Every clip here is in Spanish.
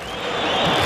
何?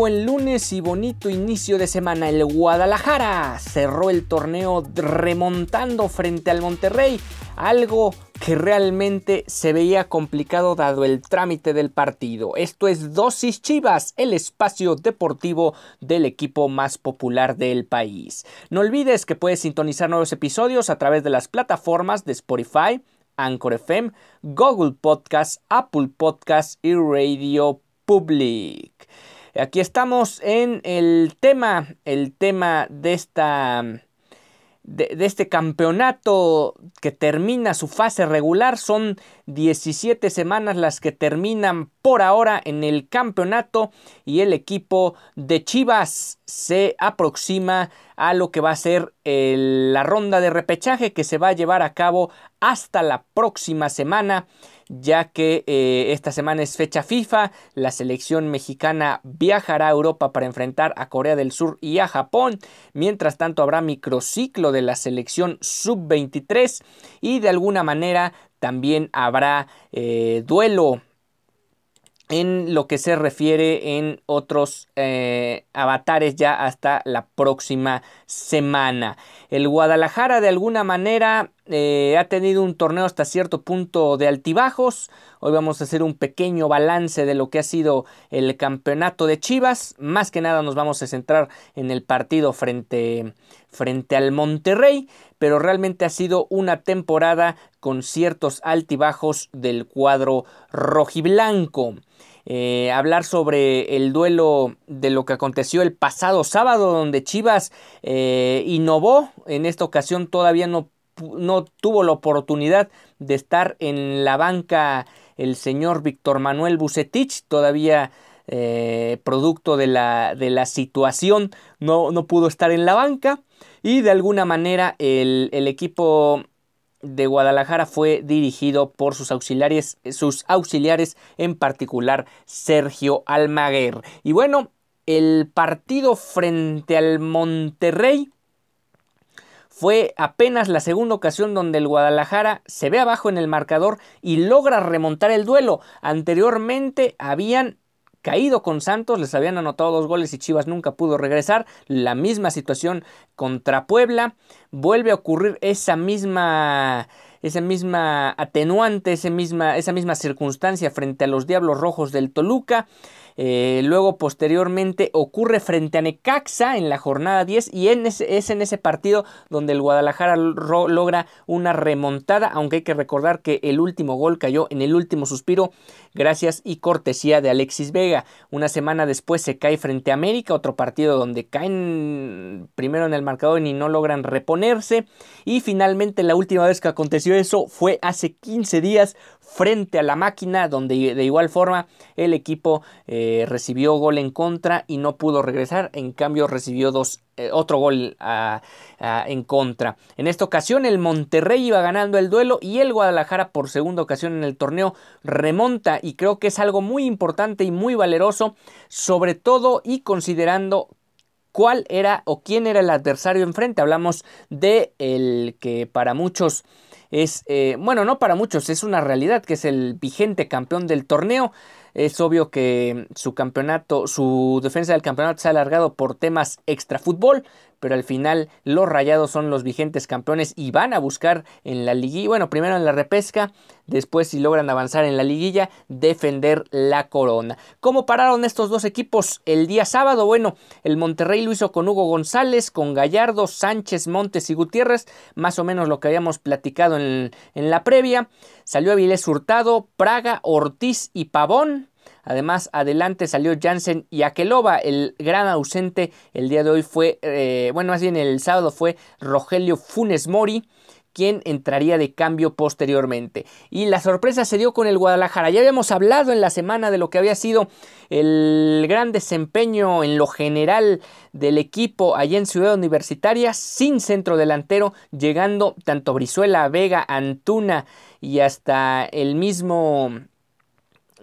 Buen lunes y bonito inicio de semana. El Guadalajara cerró el torneo remontando frente al Monterrey, algo que realmente se veía complicado dado el trámite del partido. Esto es Dosis Chivas, el espacio deportivo del equipo más popular del país. No olvides que puedes sintonizar nuevos episodios a través de las plataformas de Spotify, Anchor FM, Google Podcast, Apple Podcast y Radio Public. Aquí estamos en el tema, el tema de esta de, este campeonato que termina su fase regular. Son 17 semanas las que terminan por ahora en el campeonato y el equipo de Chivas se aproxima a lo que va a ser la ronda de repechaje que se va a llevar a cabo hasta la próxima semana ya que eh, esta semana es fecha FIFA, la selección mexicana viajará a Europa para enfrentar a Corea del Sur y a Japón, mientras tanto habrá microciclo de la selección sub-23 y de alguna manera también habrá eh, duelo en lo que se refiere en otros eh, avatares ya hasta la próxima semana. El Guadalajara de alguna manera eh, ha tenido un torneo hasta cierto punto de altibajos. Hoy vamos a hacer un pequeño balance de lo que ha sido el campeonato de Chivas. Más que nada nos vamos a centrar en el partido frente, frente al Monterrey. Pero realmente ha sido una temporada con ciertos altibajos del cuadro rojiblanco. Eh, hablar sobre el duelo de lo que aconteció el pasado sábado, donde Chivas eh, innovó. En esta ocasión todavía no, no tuvo la oportunidad de estar en la banca el señor Víctor Manuel Bucetich, todavía eh, producto de la, de la situación, no, no, pudo estar en la banca. Y de alguna manera el, el equipo de Guadalajara fue dirigido por sus auxiliares, sus auxiliares, en particular Sergio Almaguer. Y bueno, el partido frente al Monterrey fue apenas la segunda ocasión donde el Guadalajara se ve abajo en el marcador y logra remontar el duelo. Anteriormente habían caído con Santos, les habían anotado dos goles y Chivas nunca pudo regresar. La misma situación contra Puebla. Vuelve a ocurrir esa misma esa misma atenuante, esa misma, esa misma circunstancia frente a los Diablos Rojos del Toluca. Eh, luego, posteriormente, ocurre frente a Necaxa en la jornada 10 y es en ese partido donde el Guadalajara logra una remontada, aunque hay que recordar que el último gol cayó en el último suspiro gracias y cortesía de Alexis Vega. Una semana después se cae frente a América, otro partido donde caen primero en el marcador y no logran reponerse. Y finalmente la última vez que aconteció eso fue hace 15 días frente a la máquina, donde de igual forma el equipo eh, recibió gol en contra y no pudo regresar, en cambio recibió dos, eh, otro gol en contra. En esta ocasión el Monterrey iba ganando el duelo y el Guadalajara por segunda ocasión en el torneo remonta y creo que es algo muy importante y muy valeroso, sobre todo y considerando cuál era o quién era el adversario enfrente. Hablamos de el que para muchos es, eh, bueno, no para muchos, es una realidad que es el vigente campeón del torneo. Es obvio que su campeonato, su defensa del campeonato se ha alargado por temas extra fútbol, pero al final los Rayados son los vigentes campeones y van a buscar en la liguilla, bueno, primero en la repesca, después si logran avanzar en la liguilla, defender la corona. ¿Cómo pararon estos dos equipos el día sábado? Bueno, el Monterrey lo hizo con Hugo González, con Gallardo, Sánchez, Montes y Gutiérrez, más o menos lo que habíamos platicado en, en la previa. Salió Avilés Hurtado, Praga, Ortiz y Pavón. Además, adelante salió Jansen y Aqueloba. El gran ausente el día de hoy fue, eh, bueno, más bien el sábado fue Rogelio Funes Mori quien entraría de cambio posteriormente. Y la sorpresa se dio con el Guadalajara. Ya habíamos hablado en la semana de lo que había sido el gran desempeño en lo general del equipo allá en Ciudad Universitaria, sin centro delantero, llegando tanto Brizuela, Vega, Antuna y hasta el mismo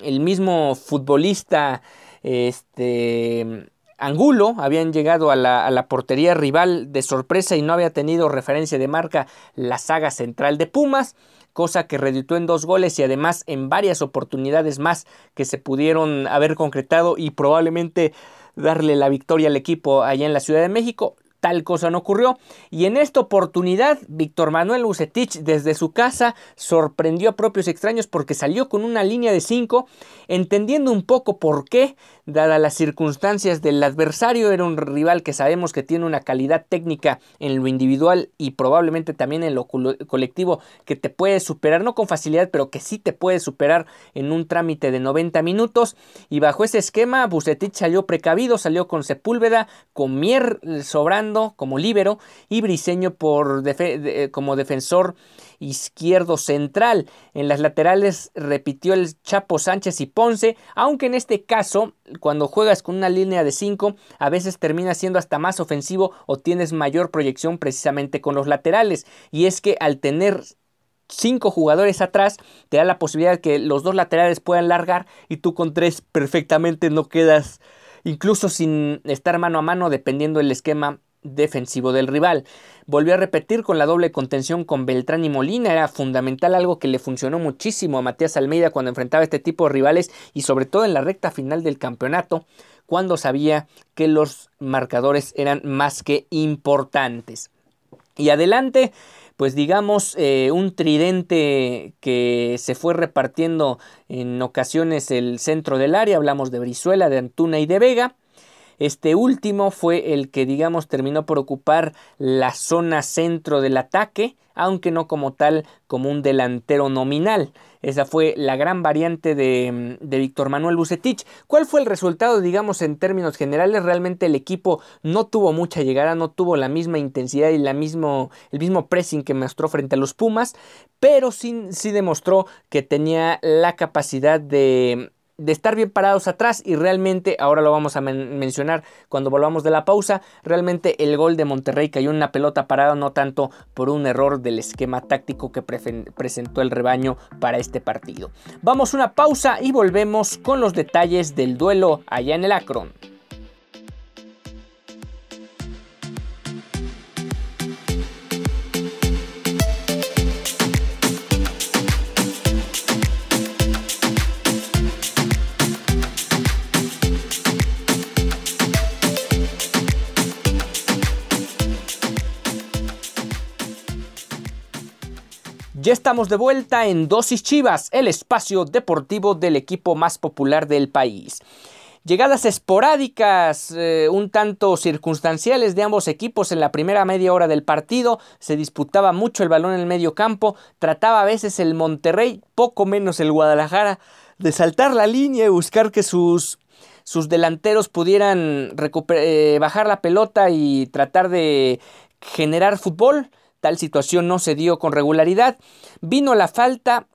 el mismo futbolista este, Angulo habían llegado a la, portería rival de sorpresa y no había tenido referencia de marca la saga central de Pumas, cosa que reditó en dos goles y además en varias oportunidades más que se pudieron haber concretado y probablemente darle la victoria al equipo allá en la Ciudad de México tal cosa no ocurrió. Y en esta oportunidad, Víctor Manuel Ucetich desde su casa sorprendió a propios extraños porque salió con una línea de 5, entendiendo un poco por qué, dadas las circunstancias del adversario, era un rival que sabemos que tiene una calidad técnica en lo individual y probablemente también en lo colectivo que te puede superar, no con facilidad, pero que sí te puede superar en un trámite de 90 minutos. Y bajo ese esquema, Bucetich salió precavido, salió con Sepúlveda, con Mier sobrando como líbero y Briseño por eh, como defensor izquierdo central. En las laterales repitió el Chapo Sánchez y Ponce, aunque en este caso, cuando juegas con una línea de 5, a veces termina siendo hasta más ofensivo o tienes mayor proyección precisamente con los laterales. Y es que al tener cinco jugadores atrás, te da la posibilidad de que los dos laterales puedan largar y tú con tres perfectamente no quedas incluso sin estar mano a mano dependiendo del esquema defensivo del rival. Volvió a repetir con la doble contención con Beltrán y Molina, era fundamental algo que le funcionó muchísimo a Matías Almeida cuando enfrentaba este tipo de rivales y sobre todo en la recta final del campeonato, cuando sabía que los marcadores eran más que importantes. Y adelante, pues digamos, eh, un tridente que se fue repartiendo en ocasiones el centro del área, hablamos de Brizuela, de Antuna y de Vega. Este último fue el que, digamos, terminó por ocupar la zona centro del ataque, aunque no como tal como un delantero nominal. Esa fue la gran variante de, de Víctor Manuel Bucetich. ¿Cuál fue el resultado, digamos, en términos generales? Realmente el equipo no tuvo mucha llegada, no tuvo la misma intensidad y la mismo, el mismo pressing que mostró frente a los Pumas, pero sí, sí demostró que tenía la capacidad de, de estar bien parados atrás y realmente, ahora lo vamos a mencionar cuando volvamos de la pausa, realmente el gol de Monterrey cayó en una pelota parada no tanto por un error del esquema táctico que presentó el rebaño para este partido. Vamos a una pausa y volvemos con los detalles del duelo allá en el Akron. Ya estamos de vuelta en Dosis Chivas, el espacio deportivo del equipo más popular del país. Llegadas esporádicas, eh, un tanto circunstanciales de ambos equipos en la primera media hora del partido, se disputaba mucho el balón en el medio campo, trataba a veces el Monterrey, poco menos el Guadalajara, de saltar la línea y buscar que sus, sus delanteros pudieran eh, bajar la pelota y tratar de generar fútbol. Tal situación no se dio con regularidad. Vino la falta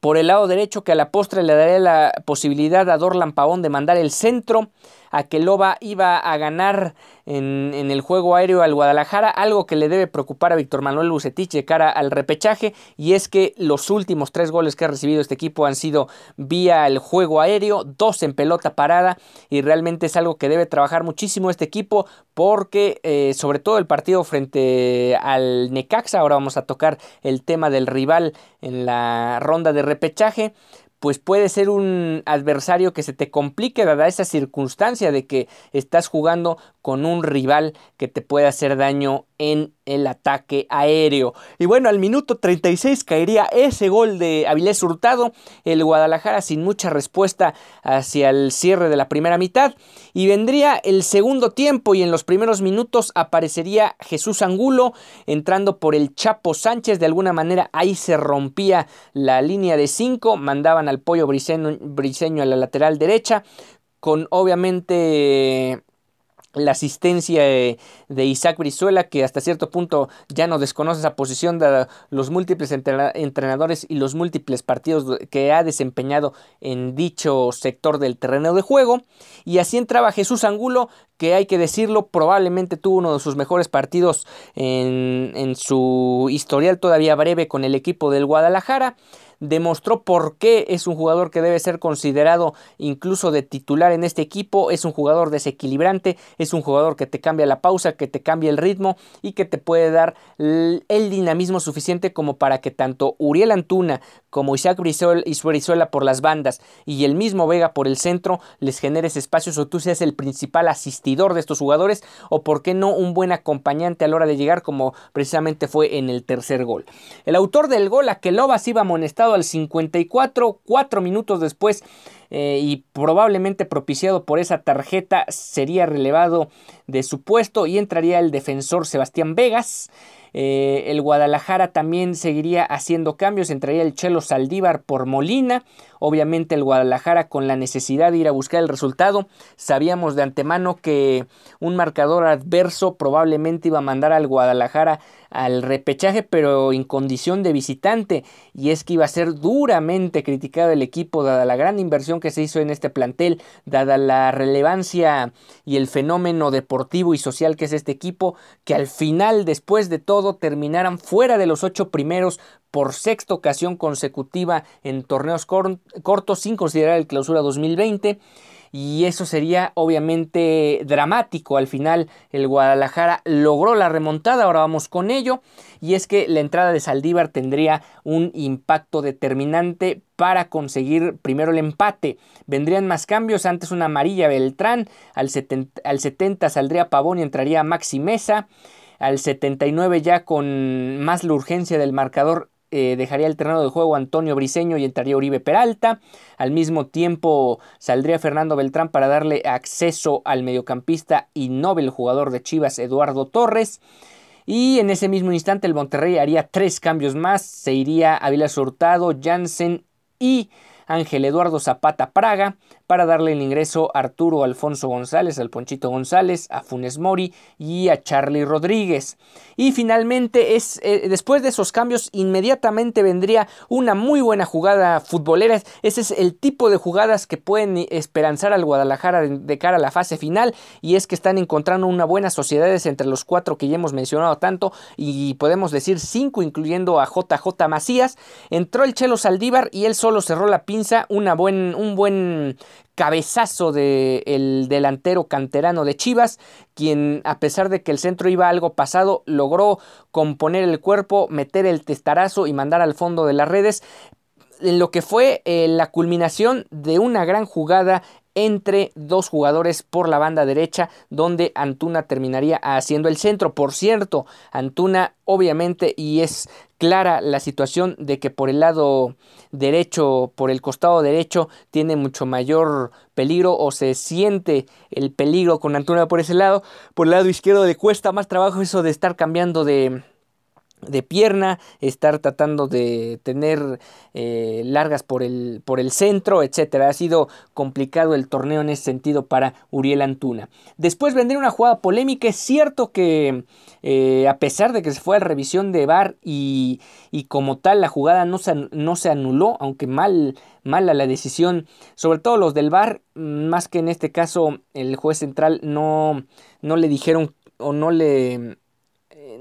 por el lado derecho que a la postre le daría la posibilidad a Dorlan Pavón de mandar el centro a que Loba iba a ganar en, el juego aéreo al Guadalajara, algo que le debe preocupar a Víctor Manuel Bucetich de cara al repechaje, y es que los últimos tres goles que ha recibido este equipo han sido vía el juego aéreo, dos en pelota parada, y realmente es algo que debe trabajar muchísimo este equipo, porque eh, sobre todo el partido frente al Necaxa, ahora vamos a tocar el tema del rival en la ronda de repechaje, pues puede ser un adversario que se te complique dada esa circunstancia de que estás jugando con un rival que te puede hacer daño en el ataque aéreo. Y bueno, al minuto 36 caería ese gol de Avilés Hurtado, el Guadalajara sin mucha respuesta hacia el cierre de la primera mitad. Y vendría el segundo tiempo y en los primeros minutos aparecería Jesús Angulo entrando por el Chapo Sánchez, de alguna manera ahí se rompía la línea de 5, mandaban al pollo briseño, briseño a la lateral derecha con obviamente la asistencia de, Isaac Brizuela, que hasta cierto punto ya no desconoce esa posición de los múltiples entrenadores y los múltiples partidos que ha desempeñado en dicho sector del terreno de juego. Y así entraba Jesús Angulo, que hay que decirlo, probablemente tuvo uno de sus mejores partidos en, en su historial todavía breve con el equipo del Guadalajara demostró por qué es un jugador que debe ser considerado incluso de titular en este equipo, es un jugador desequilibrante, es un jugador que te cambia la pausa, que te cambia el ritmo y que te puede dar el dinamismo suficiente como para que tanto Uriel Antuna como Isaac Brizuela por las bandas y el mismo Vega por el centro les generes espacios o tú seas el principal asistidor de estos jugadores o por qué no un buen acompañante a la hora de llegar como precisamente fue en el tercer gol. El autor del gol, Aquelobas, iba amonestado al 54, cuatro minutos después eh, y probablemente propiciado por esa tarjeta sería relevado de su puesto y entraría el defensor Sebastián Vegas. Eh, el Guadalajara también seguiría haciendo cambios, entraría el Chelo Saldívar por Molina. Obviamente el Guadalajara con la necesidad de ir a buscar el resultado. Sabíamos de antemano que un marcador adverso probablemente iba a mandar al Guadalajara al repechaje, pero en condición de visitante. Y es que iba a ser duramente criticado el equipo, dada la gran inversión que se hizo en este plantel, dada la relevancia y el fenómeno deportivo y social que es este equipo, que al final, después de todo, terminaran fuera de los ocho primeros por sexta ocasión consecutiva en torneos cortos, sin considerar el clausura 2020 y eso sería obviamente dramático. Al final el Guadalajara logró la remontada, ahora vamos con ello, y es que la entrada de Saldívar tendría un impacto determinante para conseguir primero el empate. Vendrían más cambios, antes una amarilla Beltrán, al 70, al 70 saldría Pavón y entraría Maxi Mesa. Al 79 ya con más la urgencia del marcador eh, dejaría el terreno de juego Antonio Briseño y entraría Uribe Peralta. Al mismo tiempo saldría Fernando Beltrán para darle acceso al mediocampista y noble jugador de Chivas Eduardo Torres. Y en ese mismo instante el Monterrey haría tres cambios más. Se iría Ávila Hurtado, Jansen y Ángel Eduardo Zapata Praga para darle el ingreso a Arturo Alfonso González, al Ponchito González, a Funes Mori y a Charlie Rodríguez. Y finalmente, es, eh, después de esos cambios, inmediatamente vendría una muy buena jugada futbolera. Ese es el tipo de jugadas que pueden esperanzar al Guadalajara de, cara a la fase final. Y es que están encontrando una buena sociedad entre los cuatro que ya hemos mencionado tanto. Y podemos decir cinco, incluyendo a JJ Macías. Entró el Chelo Saldívar y él solo cerró la pinza. Una buen, un buen cabezazo del delantero canterano de Chivas, quien a pesar de que el centro iba algo pasado, logró componer el cuerpo, meter el testarazo y mandar al fondo de las redes, en lo que fue eh, la culminación de una gran jugada entre dos jugadores por la banda derecha, donde Antuna terminaría haciendo el centro. Por cierto, Antuna obviamente, y es clara la situación de que por el lado derecho, por el costado derecho, tiene mucho mayor peligro o se siente el peligro con Antuna por ese lado. Por el lado izquierdo le cuesta más trabajo eso de estar cambiando de de pierna, estar tratando de tener eh, largas por el, por el centro, etcétera. Ha sido complicado el torneo en ese sentido para Uriel Antuna. Después vendría una jugada polémica. Es cierto que eh, a pesar de que se fue a revisión de VAR y, y como tal la jugada no se, no se anuló, aunque mal, mala la decisión, sobre todo los del VAR, más que en este caso el juez central no, no le dijeron o no le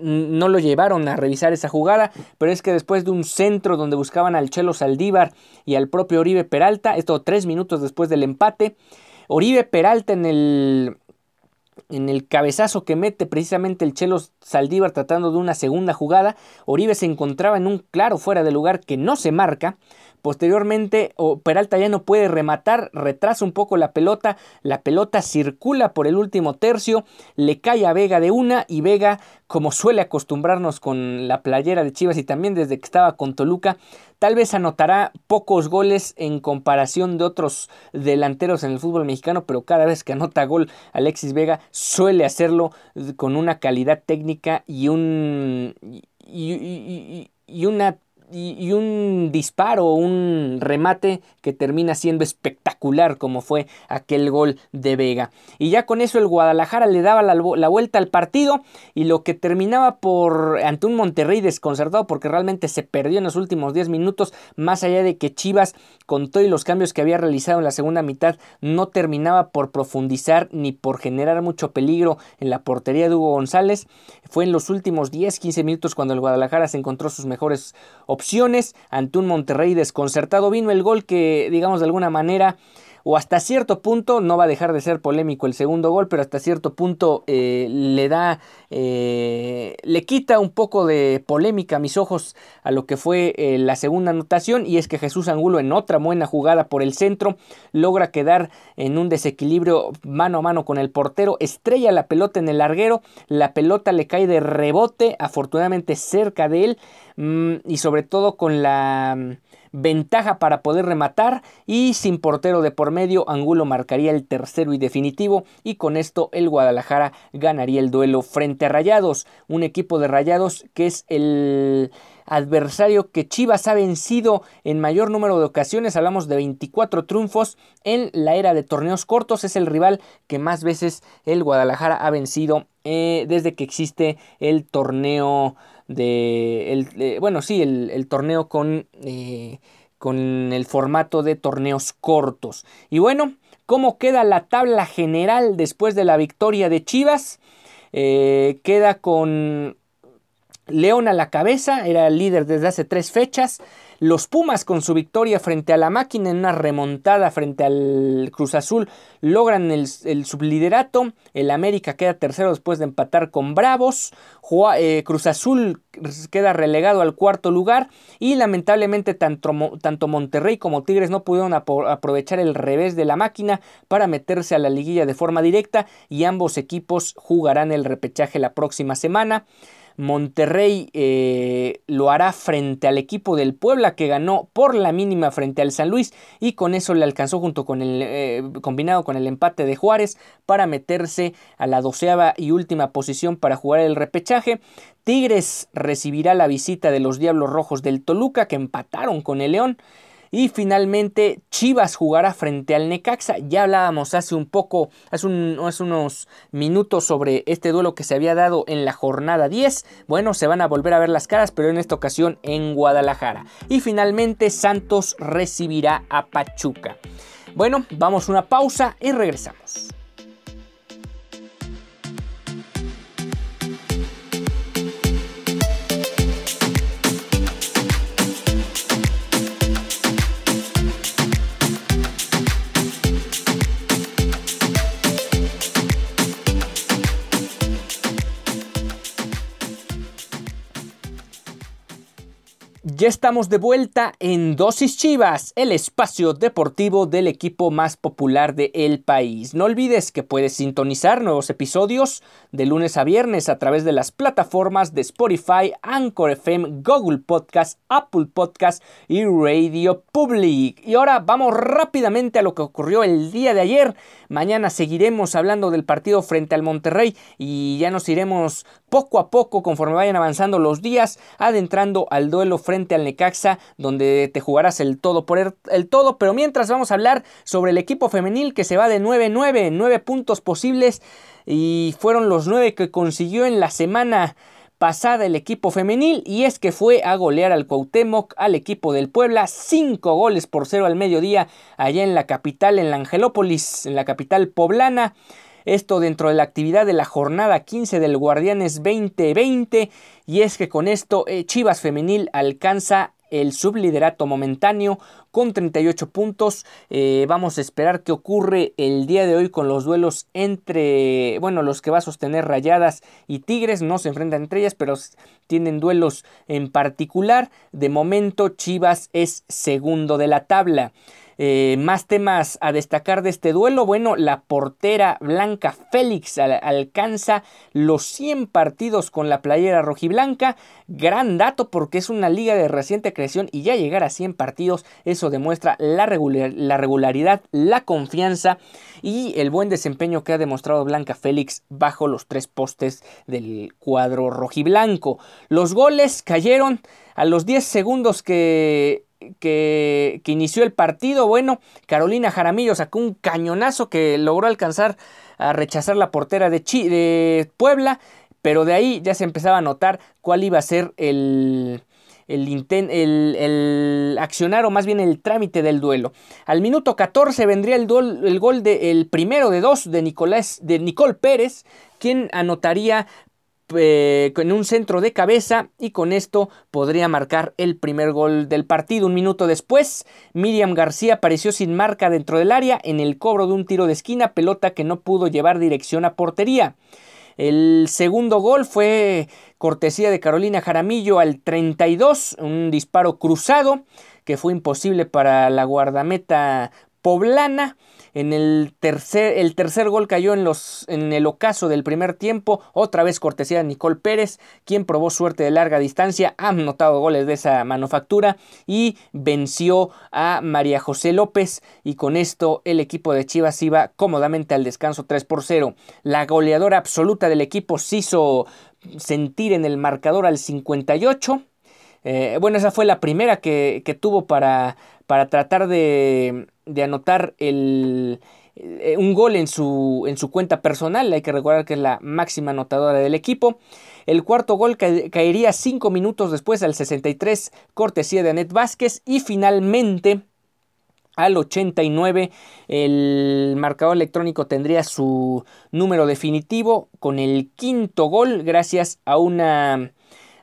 no lo llevaron a revisar esa jugada, pero es que después de un centro donde buscaban al Chelo Saldívar y al propio Oribe Peralta, esto tres minutos después del empate, Oribe Peralta en el en el cabezazo que mete precisamente el Chelo Saldívar tratando de una segunda jugada, Oribe se encontraba en un claro fuera de lugar que no se marca, Posteriormente, Peralta ya no puede rematar, retrasa un poco la pelota, la pelota circula por el último tercio, le cae a Vega de una y Vega, como suele acostumbrarnos con la playera de Chivas y también desde que estaba con Toluca, tal vez anotará pocos goles en comparación de otros delanteros en el fútbol mexicano, pero cada vez que anota gol Alexis Vega suele hacerlo con una calidad técnica y un y, una y, un disparo, un remate que termina siendo espectacular como fue aquel gol de Vega. Y ya con eso el Guadalajara le daba la, vuelta al partido y lo que terminaba por ante un Monterrey desconcertado porque realmente se perdió en los últimos 10 minutos, más allá de que Chivas con todos los cambios que había realizado en la segunda mitad no terminaba por profundizar ni por generar mucho peligro en la portería de Hugo González. Fue en los últimos 10-15 minutos cuando el Guadalajara se encontró sus mejores opciones ante un Monterrey desconcertado. Vino el gol que, digamos, de alguna manera o hasta cierto punto, no va a dejar de ser polémico el segundo gol, pero hasta cierto punto eh, le da, eh, le quita un poco de polémica a mis ojos a lo que fue eh, la segunda anotación. Y es que Jesús Angulo en otra buena jugada por el centro logra quedar en un desequilibrio mano a mano con el portero, estrella la pelota en el larguero, la pelota le cae de rebote, afortunadamente cerca de él mm, y sobre todo con la ventaja para poder rematar y sin portero de por medio Angulo marcaría el tercero y definitivo y con esto el Guadalajara ganaría el duelo frente a Rayados, un equipo de Rayados que es el adversario que Chivas ha vencido en mayor número de ocasiones, hablamos de 24 triunfos en la era de torneos cortos, es el rival que más veces el Guadalajara ha vencido eh, desde que existe el torneo de, el, bueno, sí, el, torneo con, eh, con el formato de torneos cortos. Y bueno, ¿cómo queda la tabla general después de la victoria de Chivas? Eh, queda con León a la cabeza, era el líder desde hace tres fechas. Los Pumas con su victoria frente a la máquina en una remontada frente al Cruz Azul logran el, subliderato. El América queda tercero después de empatar con Bravos. Eh, Cruz Azul queda relegado al cuarto lugar y lamentablemente tanto, tanto Monterrey como Tigres no pudieron aprovechar el revés de la máquina para meterse a la liguilla de forma directa y ambos equipos jugarán el repechaje la próxima semana. Monterrey eh, lo hará frente al equipo del Puebla que ganó por la mínima frente al San Luis y con eso le alcanzó junto con el eh, combinado con el empate de Juárez para meterse a la doceava y última posición para jugar el repechaje. Tigres recibirá la visita de los Diablos Rojos del Toluca que empataron con el León. Y finalmente Chivas jugará frente al Necaxa. Ya hablábamos hace un poco, hace, unos minutos sobre este duelo que se había dado en la jornada 10. Bueno, se van a volver a ver las caras, pero en esta ocasión en Guadalajara. Y finalmente Santos recibirá a Pachuca. Bueno, vamos a una pausa y regresamos. Ya estamos de vuelta en Dosis Chivas, el espacio deportivo del equipo más popular del el país. No olvides que puedes sintonizar nuevos episodios de lunes a viernes a través de las plataformas de Spotify, Anchor FM, Google Podcast, Apple Podcast y Radio Public. Y ahora vamos rápidamente a lo que ocurrió el día de ayer. Mañana seguiremos hablando del partido frente al Monterrey y ya nos iremos poco a poco conforme vayan avanzando los días, adentrando al duelo frente al Necaxa, donde te jugarás el todo por el, todo. Pero mientras vamos a hablar sobre el equipo femenil que se va de 9-9, 9 puntos posibles y fueron los 9 que consiguió en la semana pasada el equipo femenil y es que fue a golear al Cuauhtémoc, al equipo del Puebla, 5 goles por 0 al mediodía allá en la capital, en la Angelópolis, en la capital poblana. Esto dentro de la actividad de la jornada 15 del Guardianes 2020. Y es que con esto eh, Chivas Femenil alcanza el subliderato momentáneo con 38 puntos. Eh, vamos a esperar qué ocurre el día de hoy con los duelos entre, bueno, los que va a sostener Rayadas y Tigres. No se enfrentan entre ellas, pero tienen duelos en particular. De momento, Chivas es segundo de la tabla. Eh, más temas a destacar de este duelo. Bueno, la portera Blanca Félix alcanza los 100 partidos con la playera rojiblanca. Gran dato porque es una liga de reciente creación y ya llegar a 100 partidos, eso demuestra la, la regularidad, la confianza y el buen desempeño que ha demostrado Blanca Félix bajo los tres postes del cuadro rojiblanco. Los goles cayeron a los 10 segundos que que, inició el partido. Bueno, Carolina Jaramillo sacó un cañonazo que logró alcanzar a rechazar la portera de, de Puebla, pero de ahí ya se empezaba a notar cuál iba a ser el, el, el, accionar o más bien el trámite del duelo. Al minuto 14 vendría el, el gol de, el primero de dos de, Nicolás, de Nicole Pérez, quien anotaría eh, en un centro de cabeza y con esto podría marcar el primer gol del partido. Un minuto después, Miriam García apareció sin marca dentro del área en el cobro de un tiro de esquina, pelota que no pudo llevar dirección a portería. El segundo gol fue cortesía de Carolina Jaramillo al 32, un disparo cruzado que fue imposible para la guardameta poblana. En el tercer, el tercer gol cayó en, los, en el ocaso del primer tiempo, otra vez cortesía de Nicole Pérez, quien probó suerte de larga distancia, ha notado goles de esa manufactura y venció a María José López y con esto el equipo de Chivas iba cómodamente al descanso 3 por 0. La goleadora absoluta del equipo se hizo sentir en el marcador al 58. Eh, bueno, esa fue la primera que, que tuvo para, para tratar de, de anotar el, eh, un gol en su, en su cuenta personal. Hay que recordar que es la máxima anotadora del equipo. El cuarto gol caería cinco minutos después al 63, cortesía de Anet Vázquez. Y finalmente, al 89, el marcador electrónico tendría su número definitivo con el quinto gol, gracias a una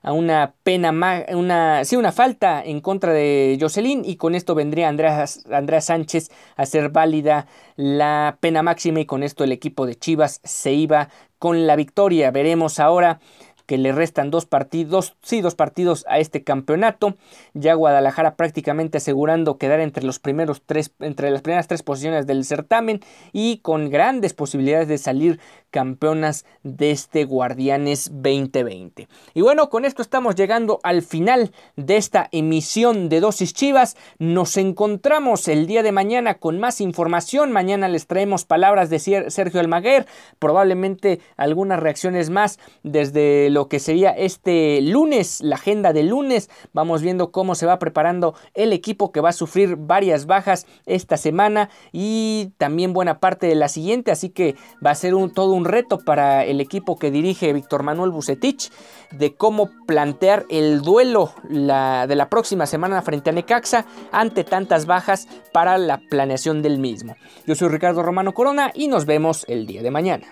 a una pena, una, sí, una falta en contra de Jocelyn y con esto vendría Andrea Sánchez a ser válida la pena máxima y con esto el equipo de Chivas se iba con la victoria. Veremos ahora que le restan dos partidos, sí, dos partidos a este campeonato. Ya Guadalajara prácticamente asegurando quedar entre los primeros tres, entre las primeras tres posiciones del certamen y con grandes posibilidades de salir campeonas de este Guardianes 2020. Y bueno, con esto estamos llegando al final de esta emisión de Dosis Chivas. Nos encontramos el día de mañana con más información. Mañana les traemos palabras de Sergio Almaguer, probablemente algunas reacciones más desde lo que sería este lunes, la agenda de lunes. Vamos viendo cómo se va preparando el equipo que va a sufrir varias bajas esta semana y también buena parte de la siguiente, así que va a ser un, todo un reto para el equipo que dirige Víctor Manuel Bucetich de cómo plantear el duelo de la próxima semana frente a Necaxa ante tantas bajas para la planeación del mismo. Yo soy Ricardo Romano Corona y nos vemos el día de mañana.